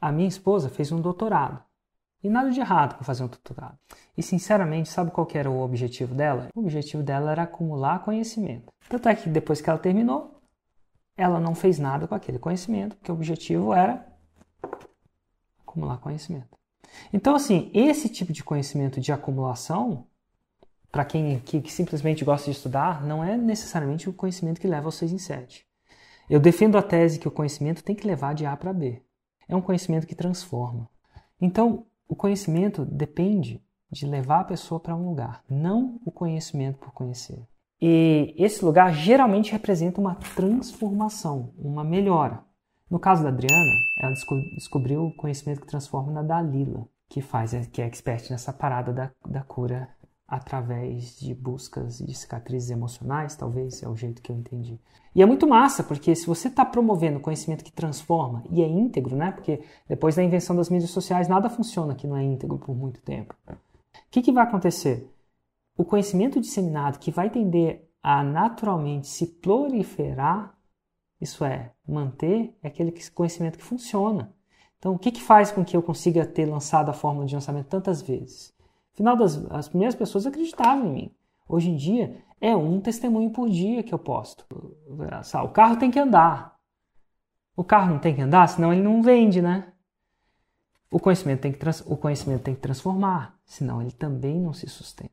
A minha esposa fez um doutorado. E nada de errado com fazer um doutorado. E sinceramente, sabe qual era o objetivo dela? O objetivo dela era acumular conhecimento. Tanto é que depois que ela terminou, ela não fez nada com aquele conhecimento, porque o objetivo era acumular conhecimento. Então, assim, esse tipo de conhecimento de acumulação, para quem que, que, simplesmente gosta de estudar, não é necessariamente o conhecimento que leva ao 6 em 7. Eu defendo a tese que o conhecimento tem que levar de A para B. É um conhecimento que transforma. Então, o conhecimento depende de levar a pessoa para um lugar, não o conhecimento por conhecer. E esse lugar geralmente representa uma transformação, uma melhora. No caso da Adriana, ela descobriu o conhecimento que transforma na Dalila, que faz, que é expert nessa parada da, da cura através de buscas de cicatrizes emocionais, talvez é o jeito que eu entendi. E é muito massa, porque se você está promovendo conhecimento que transforma e é íntegro, né? Porque depois da invenção das mídias sociais nada funciona que não é íntegro por muito tempo. O que, que vai acontecer? O conhecimento disseminado que vai tender a naturalmente se proliferar, isso é, manter, é aquele conhecimento que funciona. Então, o que, que faz com que eu consiga ter lançado a fórmula de lançamento tantas vezes? Afinal, das, as primeiras pessoas acreditavam em mim. Hoje em dia, é um testemunho por dia que eu posto. O carro tem que andar. O carro não tem que andar, senão ele não vende, né? O conhecimento tem que, o conhecimento tem que transformar, senão ele também não se sustenta.